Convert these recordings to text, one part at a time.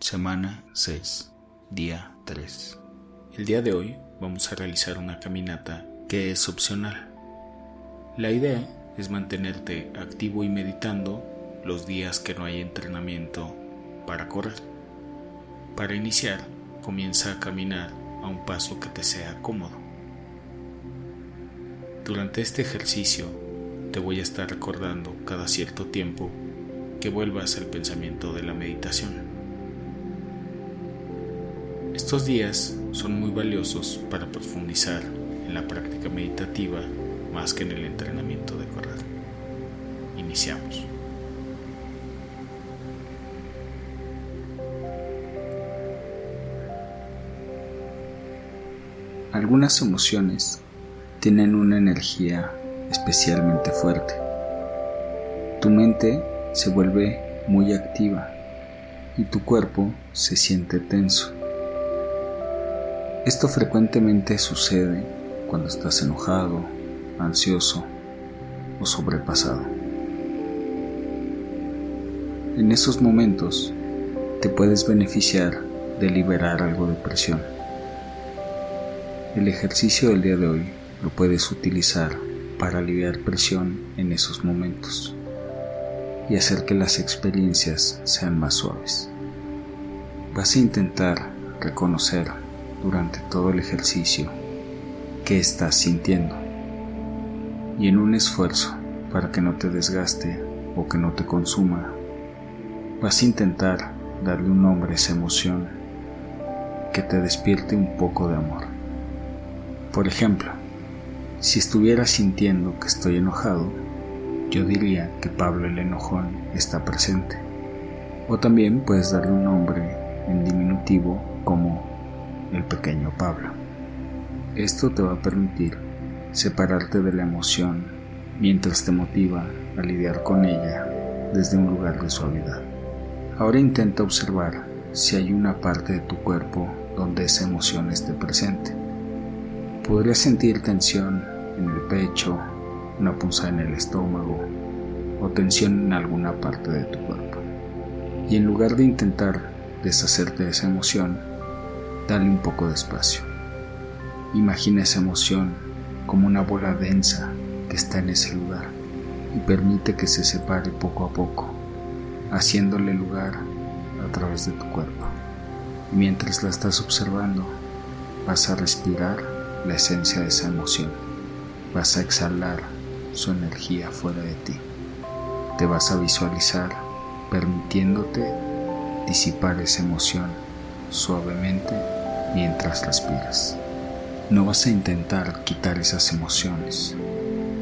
Semana 6, día 3. El día de hoy vamos a realizar una caminata que es opcional. La idea es mantenerte activo y meditando los días que no hay entrenamiento para correr. Para iniciar, comienza a caminar a un paso que te sea cómodo. Durante este ejercicio te voy a estar recordando cada cierto tiempo que vuelvas al pensamiento de la meditación. Estos días son muy valiosos para profundizar en la práctica meditativa más que en el entrenamiento de correr. Iniciamos. Algunas emociones tienen una energía especialmente fuerte. Tu mente se vuelve muy activa y tu cuerpo se siente tenso. Esto frecuentemente sucede cuando estás enojado, ansioso o sobrepasado. En esos momentos te puedes beneficiar de liberar algo de presión. El ejercicio del día de hoy lo puedes utilizar para aliviar presión en esos momentos y hacer que las experiencias sean más suaves. Vas a intentar reconocer durante todo el ejercicio qué estás sintiendo y en un esfuerzo para que no te desgaste o que no te consuma, vas a intentar darle un nombre a esa emoción que te despierte un poco de amor. Por ejemplo, si estuviera sintiendo que estoy enojado, yo diría que Pablo el enojón está presente. O también puedes darle un nombre en diminutivo como el pequeño Pablo. Esto te va a permitir separarte de la emoción mientras te motiva a lidiar con ella desde un lugar de suavidad. Ahora intenta observar si hay una parte de tu cuerpo donde esa emoción esté presente. Podrías sentir tensión en el pecho, una punzada en el estómago o tensión en alguna parte de tu cuerpo. Y en lugar de intentar deshacerte de esa emoción, dale un poco de espacio. Imagina esa emoción como una bola densa que está en ese lugar y permite que se separe poco a poco, haciéndole lugar a través de tu cuerpo. Mientras la estás observando, vas a respirar la esencia de esa emoción. Vas a exhalar su energía fuera de ti. Te vas a visualizar permitiéndote disipar esa emoción suavemente mientras respiras. No vas a intentar quitar esas emociones,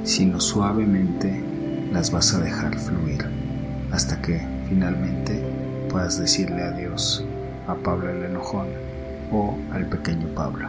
sino suavemente las vas a dejar fluir hasta que finalmente puedas decirle adiós a Pablo el enojón o al pequeño Pablo.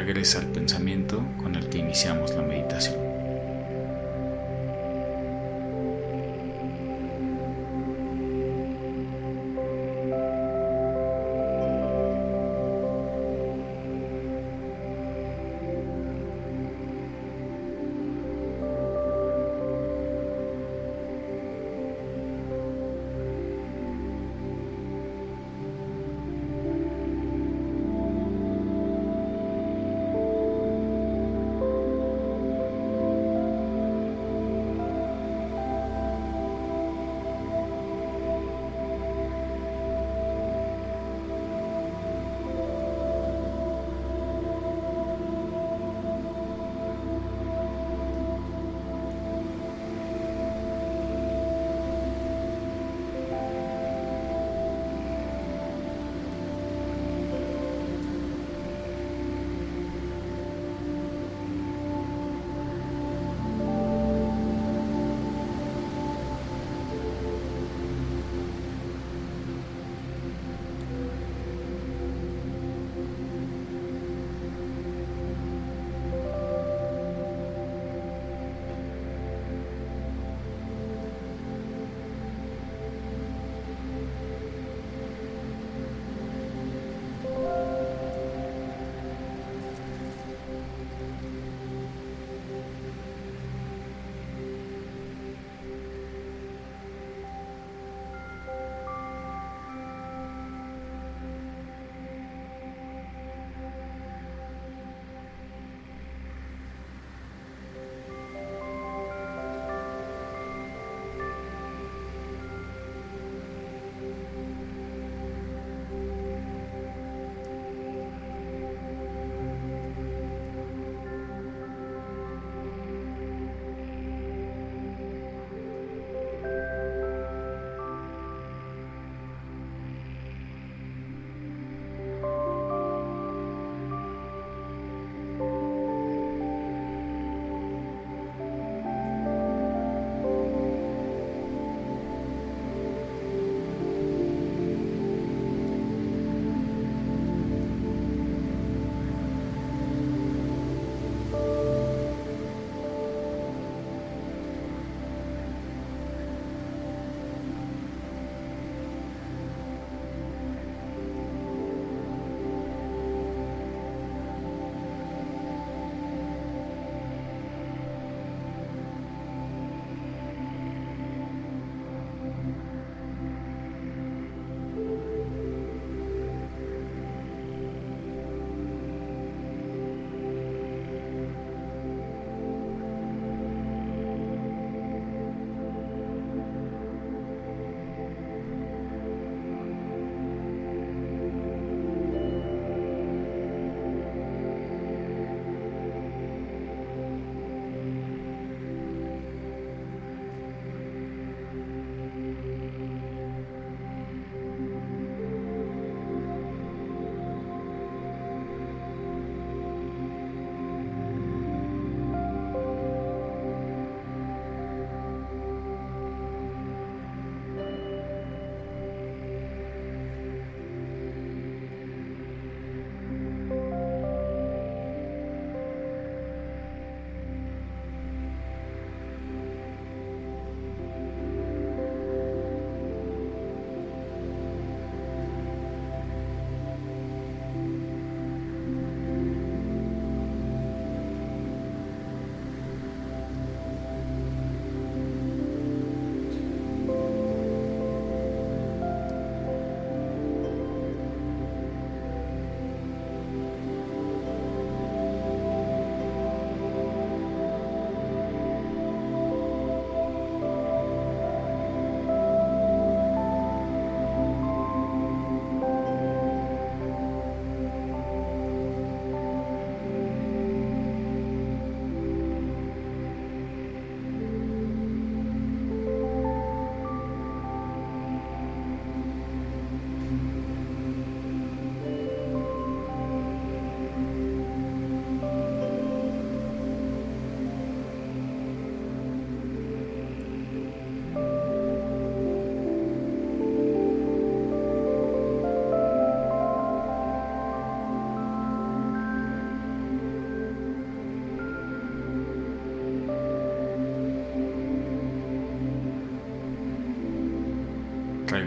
Regresa al pensamiento con el que iniciamos la meditación.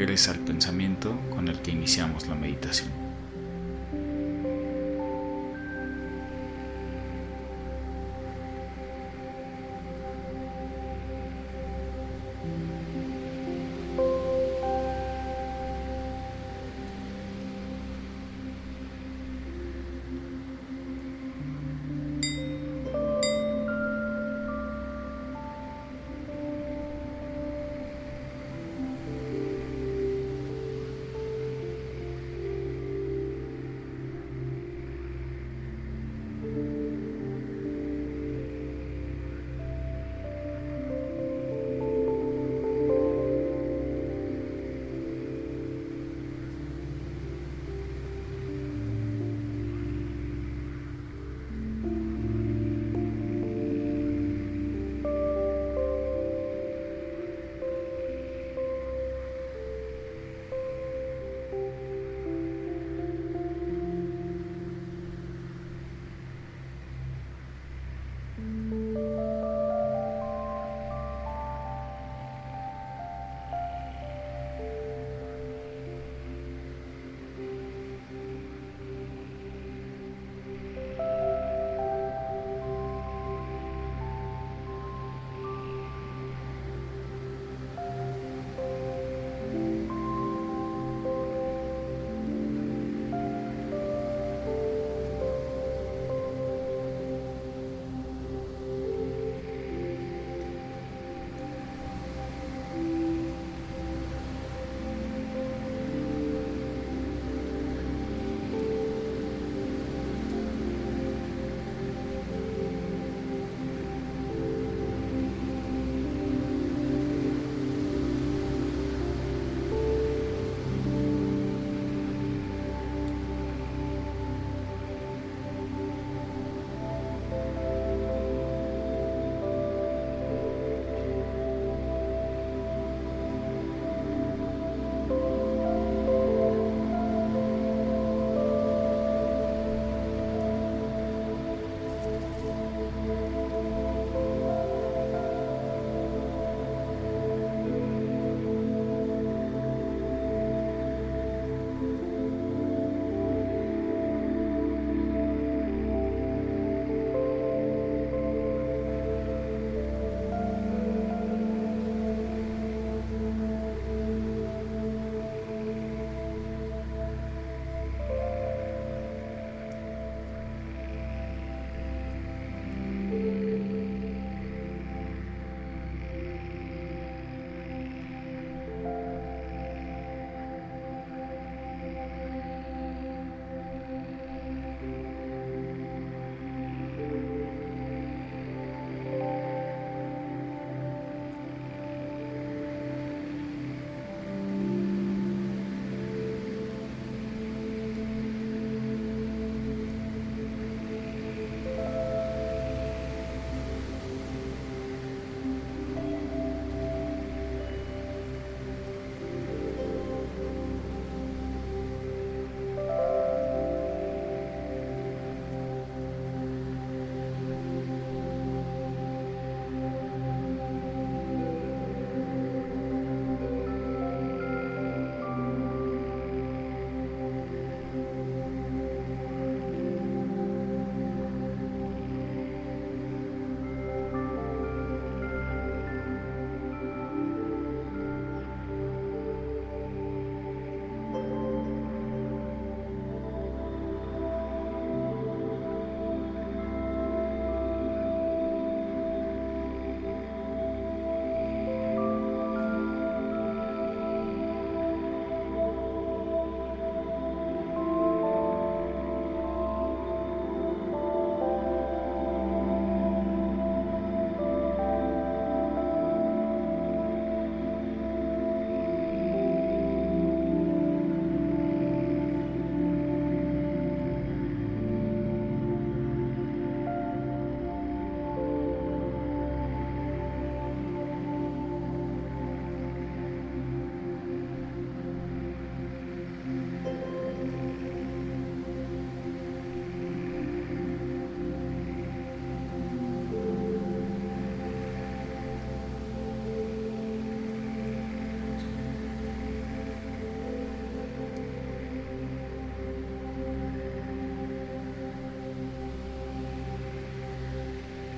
Regresa al pensamiento con el que iniciamos la meditación.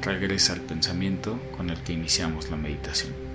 Regresa al pensamiento con el que iniciamos la meditación.